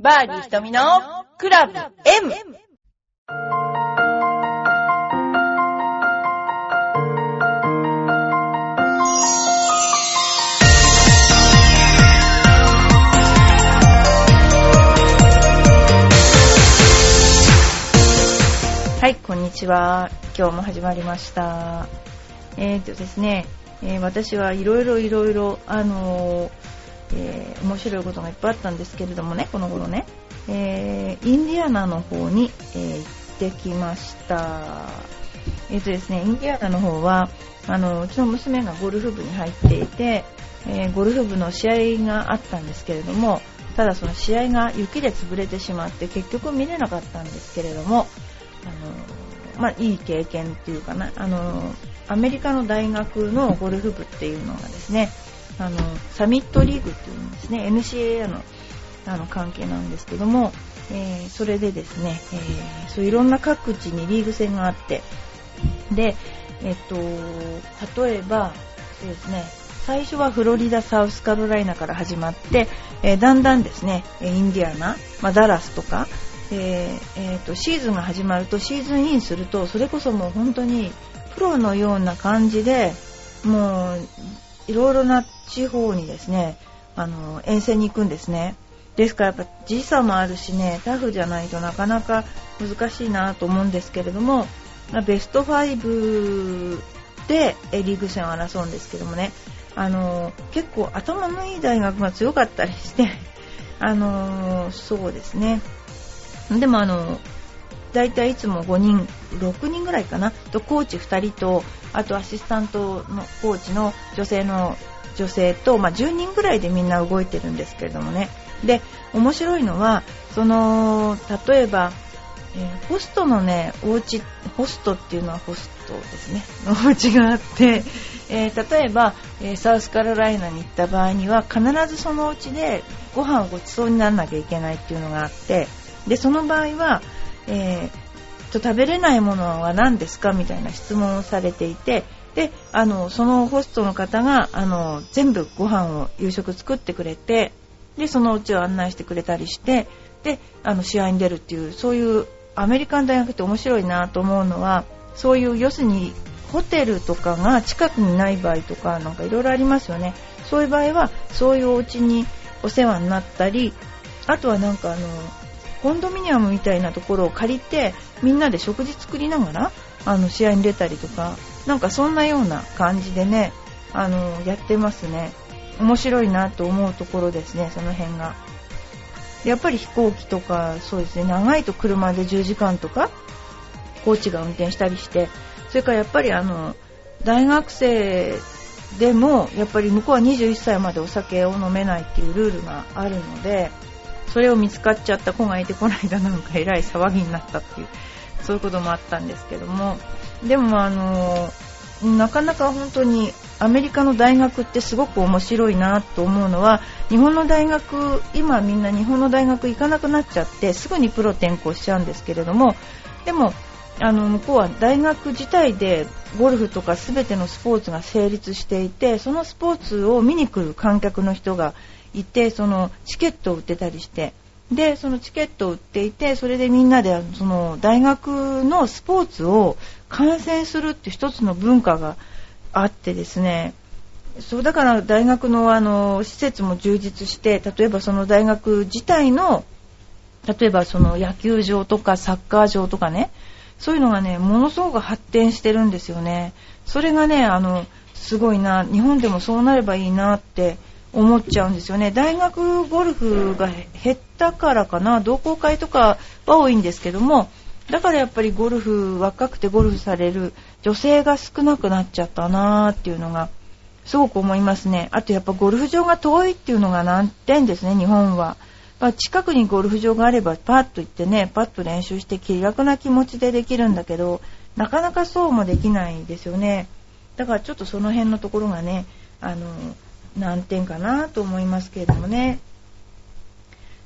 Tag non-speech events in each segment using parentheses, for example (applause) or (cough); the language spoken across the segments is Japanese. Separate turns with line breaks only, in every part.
バーディー瞳のクラブ M! はい、こんにちは。今日も始まりました。えーとですね、えー私はいろいろいろいろ、あのーえー面白いことがいっぱいあったんですけれどもね、この頃ね、えーインディアナの方に、えー行ってきました。えーとですね、インディアナの方は、あの、うちの娘がゴルフ部に入っていて、えゴルフ部の試合があったんですけれども、ただその試合が雪で潰れてしまって結局見れなかったんですけれども、あの、まあ、いい経験っていうかな、あの、アメリカの大学のゴルフ部っていうのがですね、あの、サミットリーグっていうんですね、NCAA のあの関係なんですけども、えーそれでですね、えーそういろんな各地にリーグ戦があって、で、えっと、例えば、そうですね、最初はフロリダ、サウスカロライナから始まって、えーだんだんですね、インディアナ、まあ、ダラスとか、えーえーとシーズンが始まるとシーズンインするとそれこそもう本当にプロのような感じでもういろいろな地方にですねあの遠征に行くんですね。ですからやっぱ時差もあるしねタフじゃないとなかなか難しいなと思うんですけれどもまベスト5でリーグ戦を争うんですけどもねあの結構頭のいい大学が強かったりしてあのそうですね。でもあの大体いつも5人6人ぐらいかな？とコーチ2人とあとアシスタントのコーチの女性の女性と、まあ、10人ぐらいでみんな動いてるんですけれどもね。で面白いのはその例えば、えーホストのねお家ホストっていうのはホストですね。の (laughs) お家があって、えー例えば、えーサウスカロライナに行った場合には必ずそのお家でご飯をごちそうにならなきゃいけないっていうのがあってでその場合は、えーと食べれないものは何ですか？みたいな質問をされていてであのそのホストの方があの全部ご飯を夕食作ってくれてでそのうちを案内してくれたりしてであの試合に出るっていうそういうアメリカン大学って面白いなと思うのはそういう要するにホテルとかが近くにない場合とかなんかいろいろありますよね。そういう場合はそういうお家にお世話になったりあとはなんかあのコンドミニアムみたいなところを借りてみんなで食事作りながらあの試合に出たりとかなんかそんなような感じでねあのやってますね。面白いなと思うところですねその辺が。やっぱり飛行機とかそうですね長いと車で10時間とかコーチが運転したりしてそれからやっぱりあの大学生でもやっぱり向こうは21歳までお酒を飲めないっていうルールがあるのでそれを見つかっちゃった子がいてこないだなんかえらい騒ぎになったっていうそういうこともあったんですけども。でもあのなかなか本当にアメリカの大学ってすごく面白いなと思うのは日本の大学今みんな日本の大学行かなくなっちゃってすぐにプロ転校しちゃうんですけれどもでもあの向こうは大学自体でゴルフとか全てのスポーツが成立していてそのスポーツを見に来る観客の人がいてそのチケットを売ってたりしてでそのチケットを売っていてそれでみんなでその大学のスポーツを観戦するっていう一つの文化があってですね。そうだから大学のあの施設も充実して例えばその大学自体の例えばその野球場とかサッカー場とかねそういうのがねものすごく発展してるんですよね。それがねあのすごいな日本でもそうなればいいなって思っちゃうんですよね。大学ゴルフが減ったからかな同好会とかは多いんですけどもだからやっぱりゴルフ若くてゴルフされる女性が少なくなっちゃったなーっていうのがすごく思いますね。あとやっぱゴルフ場が遠いっていうのが難点ですね日本は、まあ近くにゴルフ場があればパッと行ってねパッと練習して気楽な気持ちでできるんだけどなかなかそうもできないですよね。だからちょっとその辺のところがねあの難点かなと思いますけれどもね。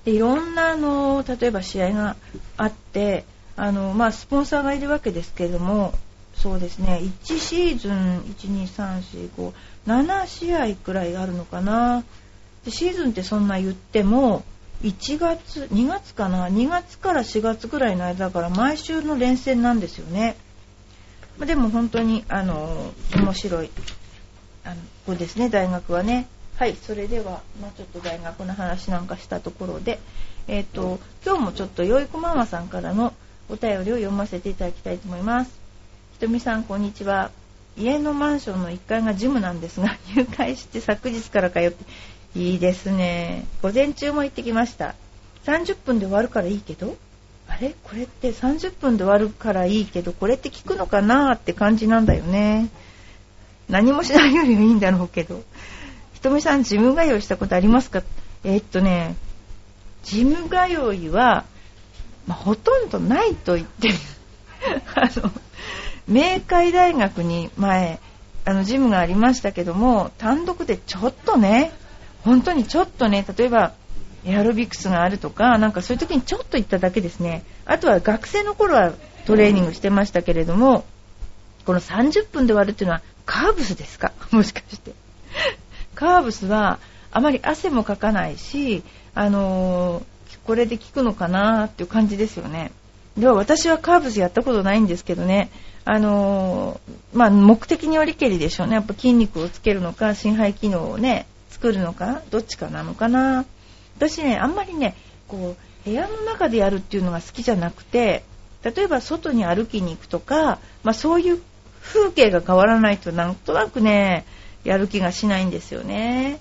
でいろんなあの例えば試合があってあの、まあ、スポンサーがいるわけですけれどもそうですね1シーズン12345 7試合くらいあるのかな。でシーズンってそんな言っても1月2月かな？2月から4月ぐらいの間だから毎週の連戦なんですよね。でも本当にあの面白いあの子ですね大学はね。はいそれでは、まあ、ちょっと大学の話なんかしたところでえっ、ー、と今日もちょっとよいこママさんからのお便りを読ませていただきたいと思います。ひとみさんこんにちは。家のマンションの1階がジムなんですが入会して昨日から通っていいですね。午前中も行ってきました。30分で終わるからいいけど？あれ？これって30分で終わるからいいけどこれって効くのかなって感じなんだよね。何もしないよりはいいんだろうけど。ひとみさんジム通いしたことありますか？えー、っとねジム通いは、まあ、ほとんどないと言って (laughs) あの明海大学に前あのジムがありましたけども単独でちょっとね本当にちょっとね例えばエアロビクスがあるとかなんかそういう時にちょっと行っただけですね。あとは学生の頃はトレーニングしてましたけれどもこの30分で終わるっていうのはカーブスですか？(laughs) もしかして。カーブスはあまり汗もかかないし、あのー、これで効くのかなっていう感じですよね。では私はカーブスやったことないんですけどね。あのー、まあ、目的によりけりでしょうね。やっぱ筋肉をつけるのか、心肺機能をね、作るのか、どっちかなのかな？私ね、あんまりね、こう、部屋の中でやるっていうのが好きじゃなくて、例えば外に歩きに行くとか、まあ、そういう風景が変わらないとなんとなくね、やる気がしないんですよね。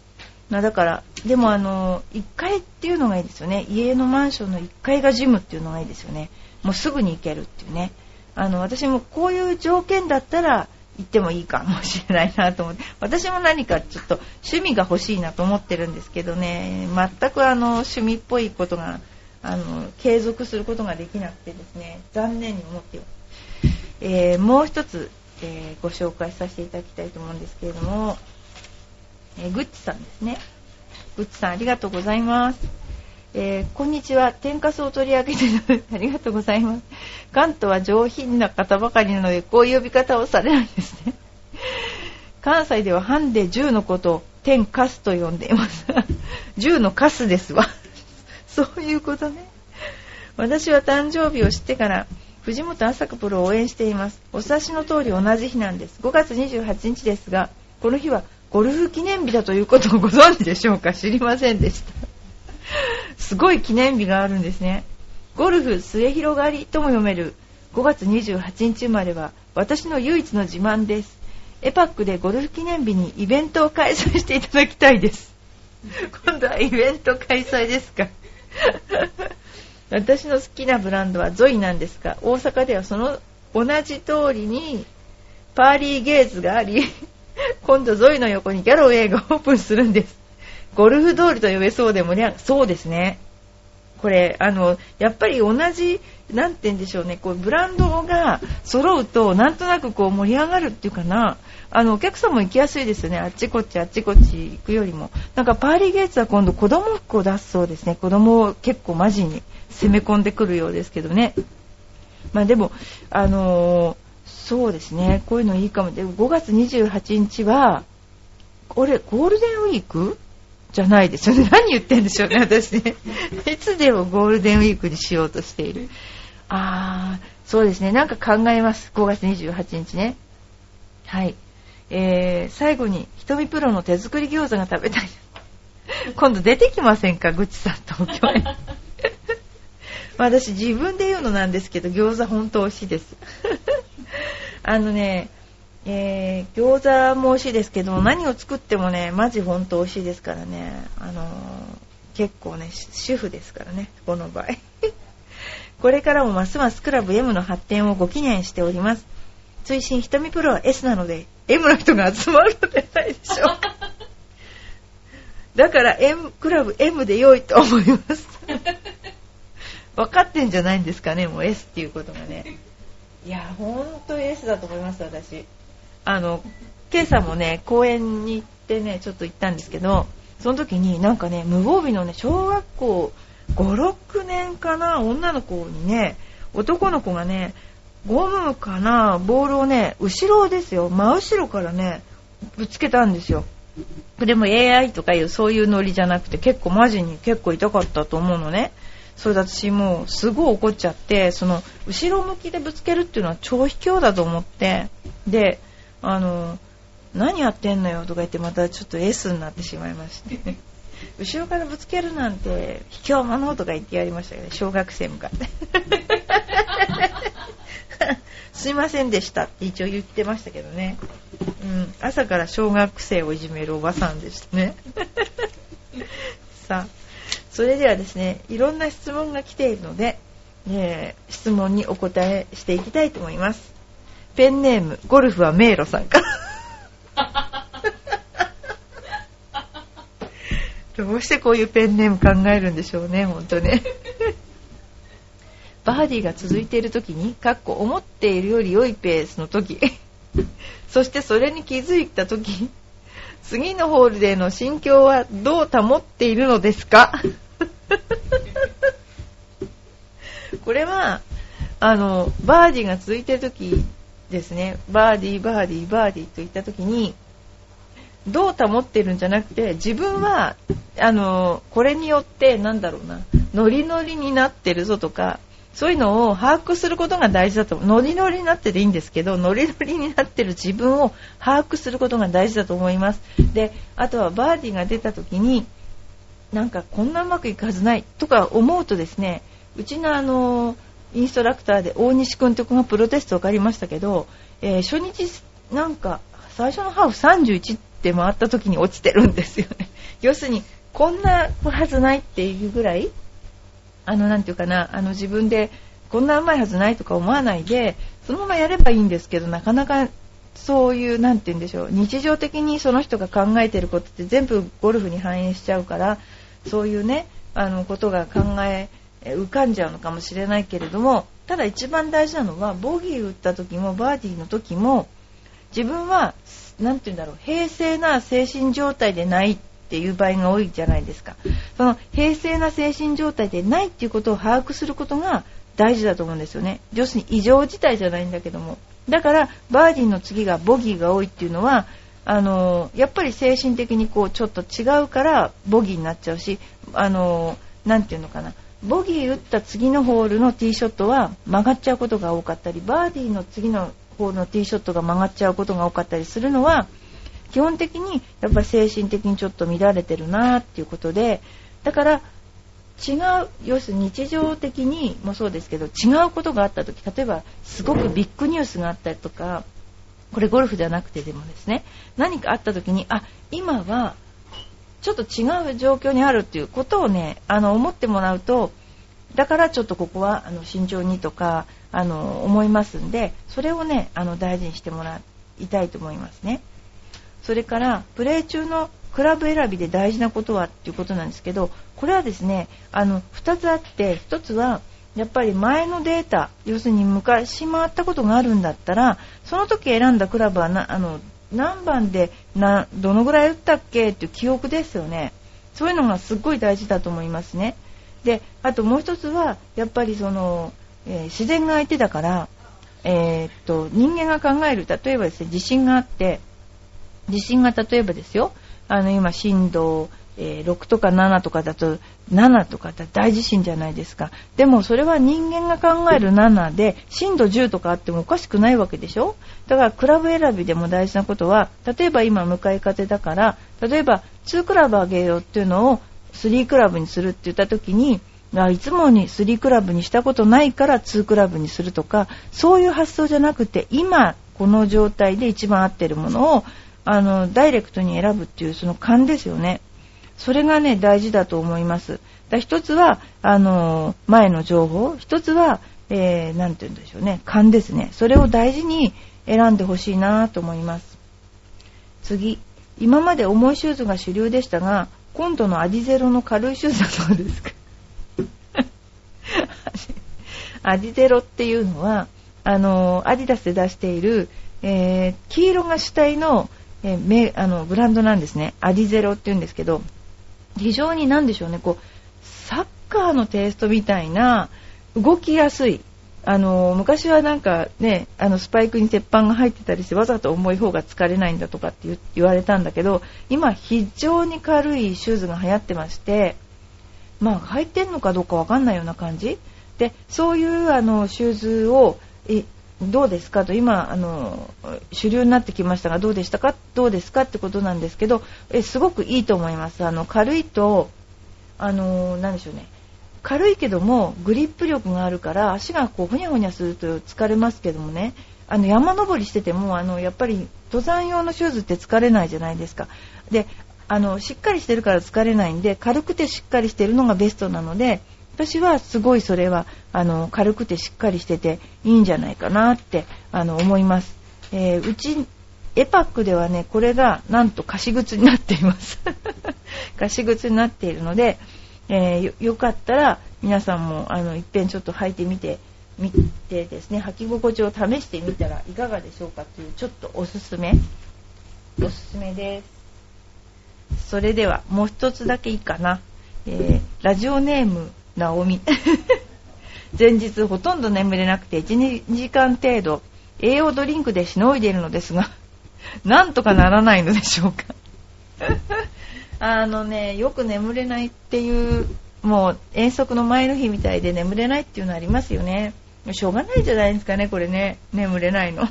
ま、だから、でもあの、1階っていうのがいいですよね。家のマンションの1階がジムっていうのがいいですよね。もうすぐに行けるっていうね。あの私もこういう条件だったら行ってもいいかもしれないなと思って。私も何かちょっと趣味が欲しいなと思ってるんですけどね。全くあの趣味っぽいことがあの継続することができなくてですね。残念に思っています、えー、もう一つ、えー、ご紹介させていただきたいと思うんですけれども、えー、グッチさんですね。グッチさんありがとうございます。えー、こんにちは。天かすを取り上げてありがとうございます。関東は上品な方ばかりなので、こういう呼び方をされないんですね。(laughs) 関西ではハンデ10のことを天かすと呼んでいます。10のカスですわ。(laughs) そういうことね。私は誕生日を知ってから、藤本朝香プロを応援しています。お察しの通り同じ日なんです。5月28日ですが、この日はゴルフ記念日だということをご存知でしょうか？知りませんでした。すごい記念日があるんですね。ゴルフ末広がりとも読める5月28日生まれは私の唯一の自慢です。エパックでゴルフ記念日にイベントを開催していただきたいです。今度はイベント開催ですか (laughs) 私の好きなブランドはゾイなんですが、大阪ではその同じ通りにパーリーゲーズがあり、今度ゾイの横にギャロウェイがオープンするんです。ゴルフ通りと呼べそうで盛り上がそうですね。これ、あの、やっぱり同じ、なんて言うんでしょうね、こう、ブランドが揃うと、なんとなくこう盛り上がるっていうかな、あの、お客さんも行きやすいですよね。あっちこっちあっちこっち行くよりも。なんかパーリーゲイツは今度子供服を出すそうですね。子供を結構マジに攻め込んでくるようですけどね。まあでも、あのー、そうですね。こういうのいいかも。で5月28日は、これ、ゴールデンウィークじゃないですよね。(laughs) 何言ってんでしょうね、私ね。(laughs) いつでもゴールデンウィークにしようとしている。あー、そうですね。なんか考えます。5月28日ね。はい。えー、最後に、ひとみプロの手作り餃子が食べたい。(laughs) 今度出てきませんか、ぐちさん東京へ。私自分で言うのなんですけど、餃子本当美味しいです。あのね、えー、餃子も美味しいですけど何を作ってもねマジ本当美味しいですからね、あのー、結構ね主婦ですからねこの場合。(laughs) これからもますますクラブ M の発展をご記念しております。追伸瞳プロは S なので M の人が集まるのではないでしょう。(laughs) だから M クラブ M で良いと思います。(laughs) 分かってんじゃないんですかねもう S っていうことがね。いや本当 S だと思います私。あの、今朝もね、公園に行ってね、ちょっと行ったんですけど、その時になんかね、無防備のね、小学校5、6年かな、女の子にね、男の子がね、ゴムかな、ボールをね、後ろですよ、真後ろからね、ぶつけたんですよ。でも AI とかいうそういうノリじゃなくて結構マジに結構痛かったと思うのね。それで私もうすごい怒っちゃって、その後ろ向きでぶつけるっていうのは超卑怯だと思って、で、あの、何やってんのよとか言ってまたちょっと S になってしまいまして。(laughs) 後ろからぶつけるなんて卑怯者とか言ってやりましたけど、小学生向かって。(laughs) すいませんでしたって一応言ってましたけどね。うん、朝から小学生をいじめるおばさんでしたね。(laughs) さあ、それではですね、いろんな質問が来ているので、えー、質問にお答えしていきたいと思います。ペンネーム、ゴルフは迷路さんから。(laughs) どうしてこういうペンネーム考えるんでしょうね、ほんとね。バーディーが続いている時に、かっこ思っているより良いペースの時、そしてそれに気づいた時、次のホールでの心境はどう保っているのですかこれは、あの、バーディーが続いている時ですね、バーディー、バーディー、バーディーといった時に、どう保ってるんじゃなくて、自分は、あの、これによって、なんだろうな、ノリノリになってるぞとか、そういうのを把握することが大事だとノリノリになってていいんですけどノリノリになってる自分を把握することが大事だと思います。であとはバーディーが出た時になんかこんなうまくいくはずないとか思うとですねうちのあのインストラクターで大西君という子がプロテストを借りましたけど、えー、初日なんか最初のハーフ31って回った時に落ちてるんですよね。(laughs) 要するにこんなはずないっていうぐらいあの、なんていうかな、あの、自分で、こんなうまいはずないとか思わないで、そのままやればいいんですけど、なかなか、そういう、なんて言うんでしょう、日常的にその人が考えてることって全部ゴルフに反映しちゃうから、そういうね、あの、ことが考え、浮かんじゃうのかもしれないけれども、ただ一番大事なのは、ボギー打った時も、バーディーの時も、自分は、なんて言うんだろう、平静な精神状態でないっていう場合が多いじゃないですか。その平静な精神状態でないっていうことを把握することが大事だと思うんですよね。要するに異常事態じゃないんだけども。だから、バーディーの次がボギーが多いっていうのは、あのやっぱり精神的にこうちょっと違うからボギーになっちゃうし、あのなていうのかな、ボギー打った次のホールのティーショットは曲がっちゃうことが多かったり、バーディーの次のホールのティーショットが曲がっちゃうことが多かったりするのは、基本的にやっぱり精神的にちょっと乱れてるなっていうことでだから違う要するに日常的にもそうですけど違うことがあった時例えばすごくビッグニュースがあったりとかこれゴルフじゃなくてでもですね何かあった時にあ今はちょっと違う状況にあるっていうことをねあの思ってもらうとだからちょっとここはあの慎重にとかあの思いますんでそれをねあの大事にしてもらいたいと思いますね。それからプレー中のクラブ選びで大事なことはっていうことなんですけどこれはですねあの2つあって1つはやっぱり前のデータ要するに昔回ったことがあるんだったらその時選んだクラブはなあの何番でなどのぐらい打ったっけっていう記憶ですよね。そういうのがすっごい大事だと思いますね。であともう1つはやっぱりその、えー、自然が相手だから、えー、っと人間が考える例えばですね地震があって地震が例えばですよ、あの今震度、えー、6とか7とかだと、7とかだ大地震じゃないですか。でもそれは人間が考える7で、震度10とかあってもおかしくないわけでしょ？だからクラブ選びでも大事なことは、例えば今向かい風だから、例えば2クラブあげようっていうのを3クラブにするって言った時に、いつもに3クラブにしたことないから2クラブにするとか、そういう発想じゃなくて、今この状態で一番合ってるものをあの、ダイレクトに選ぶっていうその勘ですよね。それがね、大事だと思います。だ一つは、あの、前の情報、一つは、えー、なんて言うんでしょうね、勘ですね。それを大事に選んでほしいなと思います。次、今まで重いシューズが主流でしたが、今度のアディゼロの軽いシューズはどうですか？(laughs) アディゼロっていうのは、あの、アディダスで出している、えー、黄色が主体のえー、あのブランドなんですね。アディゼロって言うんですけど、非常に何でしょうね、こう、サッカーのテイストみたいな、動きやすい。あの昔はなんかねあのスパイクに鉄板が入ってたりしてわざと重い方が疲れないんだとかって言われたんだけど今非常に軽いシューズが流行ってましてまあ履いてんのかどうかわかんないような感じでそういうあのシューズをどうですかと今あの主流になってきましたがどうでしたか？どうですかってことなんですけどえすごくいいと思います。あの軽いとあの何でしょうね。軽いけどもグリップ力があるから足がこうふにゃふにゃすると疲れますけどもね。あの山登りしててもあのやっぱり登山用のシューズって疲れないじゃないですか。であのしっかりしてるから疲れないんで軽くてしっかりしてるのがベストなので私はすごいそれはあの軽くてしっかりしてていいんじゃないかなってあの思います、えー、うちエパックではねこれがなんと貸し靴になっています。(laughs) 貸し靴になっているので、えー、よよかったら皆さんもあのいっぺんちょっと履いてみてみてですね履き心地を試してみたらいかがでしょうかというちょっとおすすめ。おすすめです。それではもう一つだけいいかな、えー、ラジオネームナオミ (laughs) 前日ほとんど眠れなくて1、2時間程度栄養ドリンクでしのいでいるのですが、(laughs) なんとかならないのでしょうか。(laughs) あのね、よく眠れないっていう、もう遠足の前の日みたいで眠れないっていうのありますよね。しょうがないじゃないですかね、これね。眠れないの。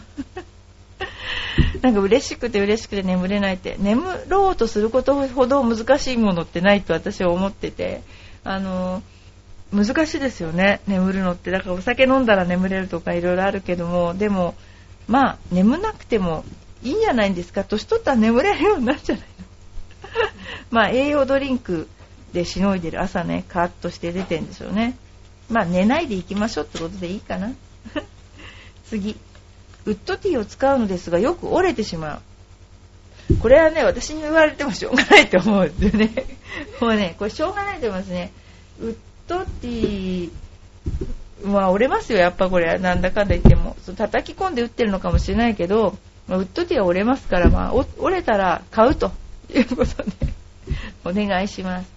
なんか嬉しくて嬉しくて眠れないって。眠ろうとすることほど難しいものってないと私は思ってて。あの難しいですよね。眠るのって。だからお酒飲んだら眠れるとかいろいろあるけども。でもまあ眠なくてもいいんじゃないんですか。年取ったら眠れるようになるんじゃないの。(laughs) まあ栄養ドリンクでしのいでる朝ねカーッとして出てんでしょうね。まあ寝ないでいきましょうってことでいいかな。(laughs) 次。ウッドティーを使うのですがよく折れてしまう。これはね私に言われてもしょうがないと思うんですよね。もうねこれしょうがないと思いますね。ウットティは折れますよ、やっぱこれ、なんだかんだ言っても。そ叩き込んで打ってるのかもしれないけど、まあ、ウッドティは折れますから、まあ、折れたら買うということで、(laughs) お願いします。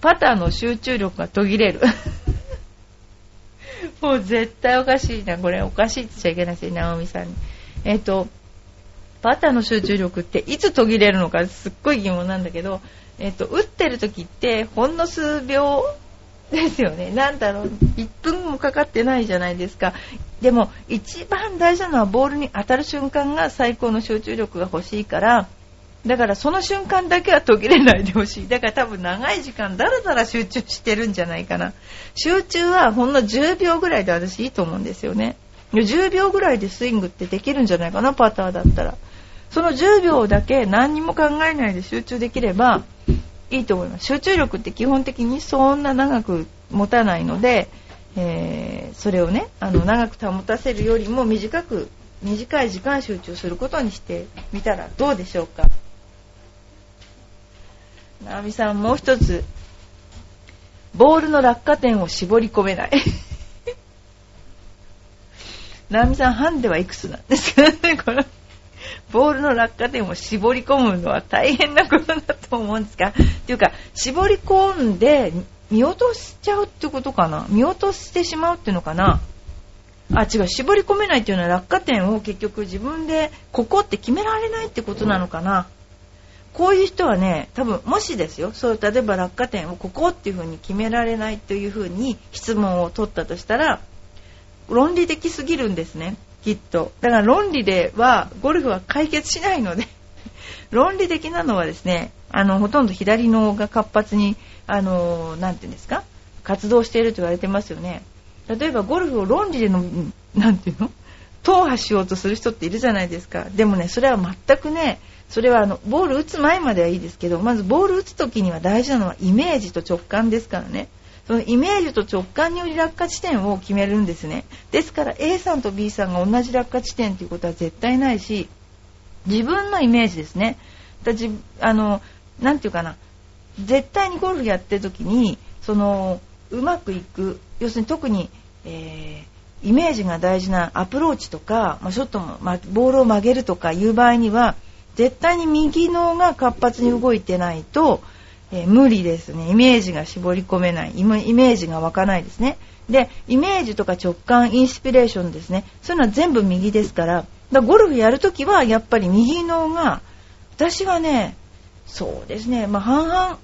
パターの集中力が途切れる。(laughs) もう絶対おかしいな。これおかしいって言っちゃいけないですよ、直美さんに。えっ、と、パターの集中力っていつ途切れるのかすっごい疑問なんだけど、えっ、と、打ってる時ってほんの数秒ですよね。なんだろう、1分もかかってないじゃないですか。でも、一番大事なのはボールに当たる瞬間が最高の集中力が欲しいから、だからその瞬間だけは途切れないでほしい。だから多分長い時間だらだら集中してるんじゃないかな。集中はほんの10秒ぐらいで私いいと思うんですよね。10秒ぐらいでスイングってできるんじゃないかな、パターだったら。その10秒だけ何にも考えないで集中できれば、いいと思います。集中力って基本的にそんな長く持たないので、えー、それをね、あの、長く保たせるよりも短く、短い時間集中することにしてみたらどうでしょうか。直美さん、もう一つ。ボールの落下点を絞り込めない。(laughs) 直美さん、ハンデはいくつなんですかね、ボールの落下点を絞り込むのは大変なことだと思うんですかっていうか、絞り込んで見落としちゃうってことかな？見落としてしまうっていうのかな？あ、違う、絞り込めないっていうのは落下点を結局自分でここって決められないってことなのかな？こういう人はね、多分、もしですよ、そう、例えば落下点をここっていう風に決められないという風に質問を取ったとしたら、論理的すぎるんですね。きっと。だから論理では、ゴルフは解決しないので (laughs) 論理的なのはですね、あの、ほとんど左脳が活発に、あの、なて言うんですか？活動していると言われてますよね。例えばゴルフを論理での、なんていうの？踏破しようとする人っているじゃないですか。でもね、それは全くね、それはあの、ボール打つ前まではいいですけど、まずボール打つ時には大事なのはイメージと直感ですからね。そのイメージと直感により落下地点を決めるんですね。ですから A さんと B さんが同じ落下地点ということは絶対ないし、自分のイメージですね。だじあの、なていうかな、絶対にゴルフやってる時に、その、うまくいく、要するに特に、えー、イメージが大事なアプローチとか、まあ、ショットも、まあ、ボールを曲げるとかいう場合には、絶対に右脳が活発に動いてないと、えー、無理ですね。イメージが絞り込めない。イメージが湧かないですね。で、イメージとか直感、インスピレーションですね。そういうのは全部右ですから、だゴルフやるときはやっぱり右脳が、私はね、そうですね、まあ、半々、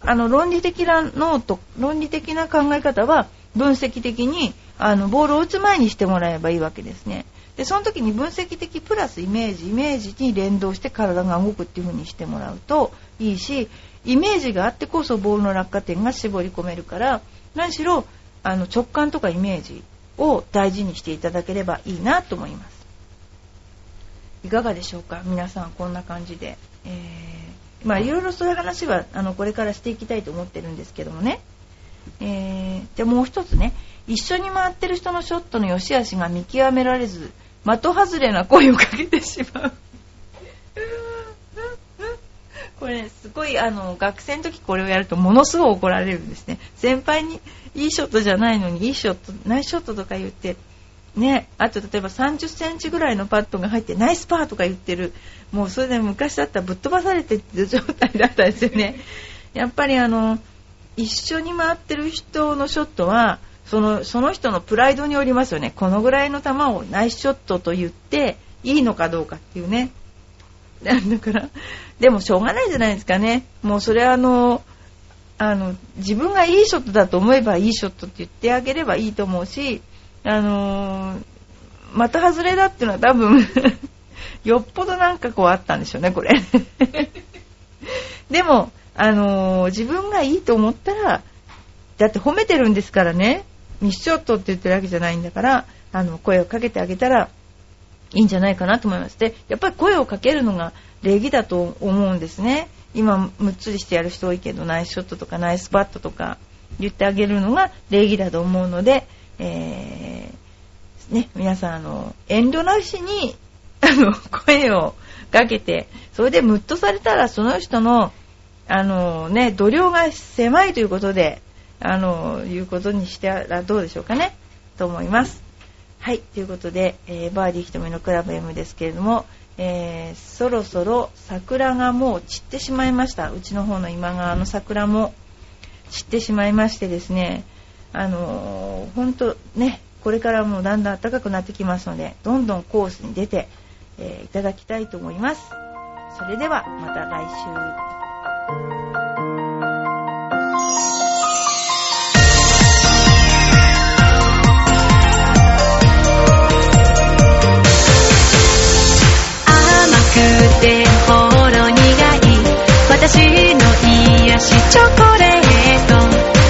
あの、論理的な脳と、論理的な考え方は分析的に、あの、ボールを打つ前にしてもらえばいいわけですね。で、その時に分析的プラスイメージ、イメージに連動して体が動くっていう風にしてもらうといいし、イメージがあってこそボールの落下点が絞り込めるから、何しろ、あの、直感とかイメージを大事にしていただければいいなと思います。いかがでしょうか？皆さんこんな感じで。えー、まあいろいろそういう話はあのこれからしていきたいと思ってるんですけどもね。えー、じゃあもう一つね、一緒に回ってる人のショットの良し悪しが見極められず、的外れな声をかけてしまう。これ、ね、すごいあの学生の時これをやるとものすごい怒られるんですね。先輩にいいショットじゃないのにいいショット、ナイスショットとか言ってね、あと例えば30センチぐらいのパットが入ってナイスパーとか言ってる、もうそれで昔だったらぶっ飛ばされてる状態だったんですよね。(laughs) やっぱりあの、一緒に回ってる人のショットは、そのその人のプライドによりますよね。このぐらいの球をナイスショットと言っていいのかどうかっていうね。(laughs) だから、でもしょうがないじゃないですかね。もうそれはあの、あの、自分がいいショットだと思えばいいショットって言ってあげればいいと思うし、あのー、また外れだっていうのは多分 (laughs) よっぽどなんかこうあったんでしょうね、これ (laughs) でも、あのー、自分がいいと思ったら、だって褒めてるんですからね、ミッショットって言ってるわけじゃないんだから、あの、声をかけてあげたらいいんじゃないかなと思います。で、やっぱり声をかけるのが礼儀だと思うんですね。今、むっつりしてやる人多いけど、ナイスショットとかナイスパットとか言ってあげるのが礼儀だと思うので、えー、ね、皆さん、あの、遠慮なしに、(laughs) あの、声をかけて、それでムッとされたら、その人の、あのね、度量が狭いということで、あの、いうことにしてらどうでしょうかね、と思います。はい、ということで、えー、バーディー瞳のクラブ M ですけれども、えー、そろそろ桜がもう散ってしまいました。うちの方の今川の桜も散ってしまいましてですね、あのー、本当ね、これからもだんだん暖かくなってきますので、どんどんコースに出て、えー、いただきたいと思います。それではまた来週。私の癒しチョコレート。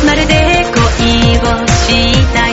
まるで恋をした。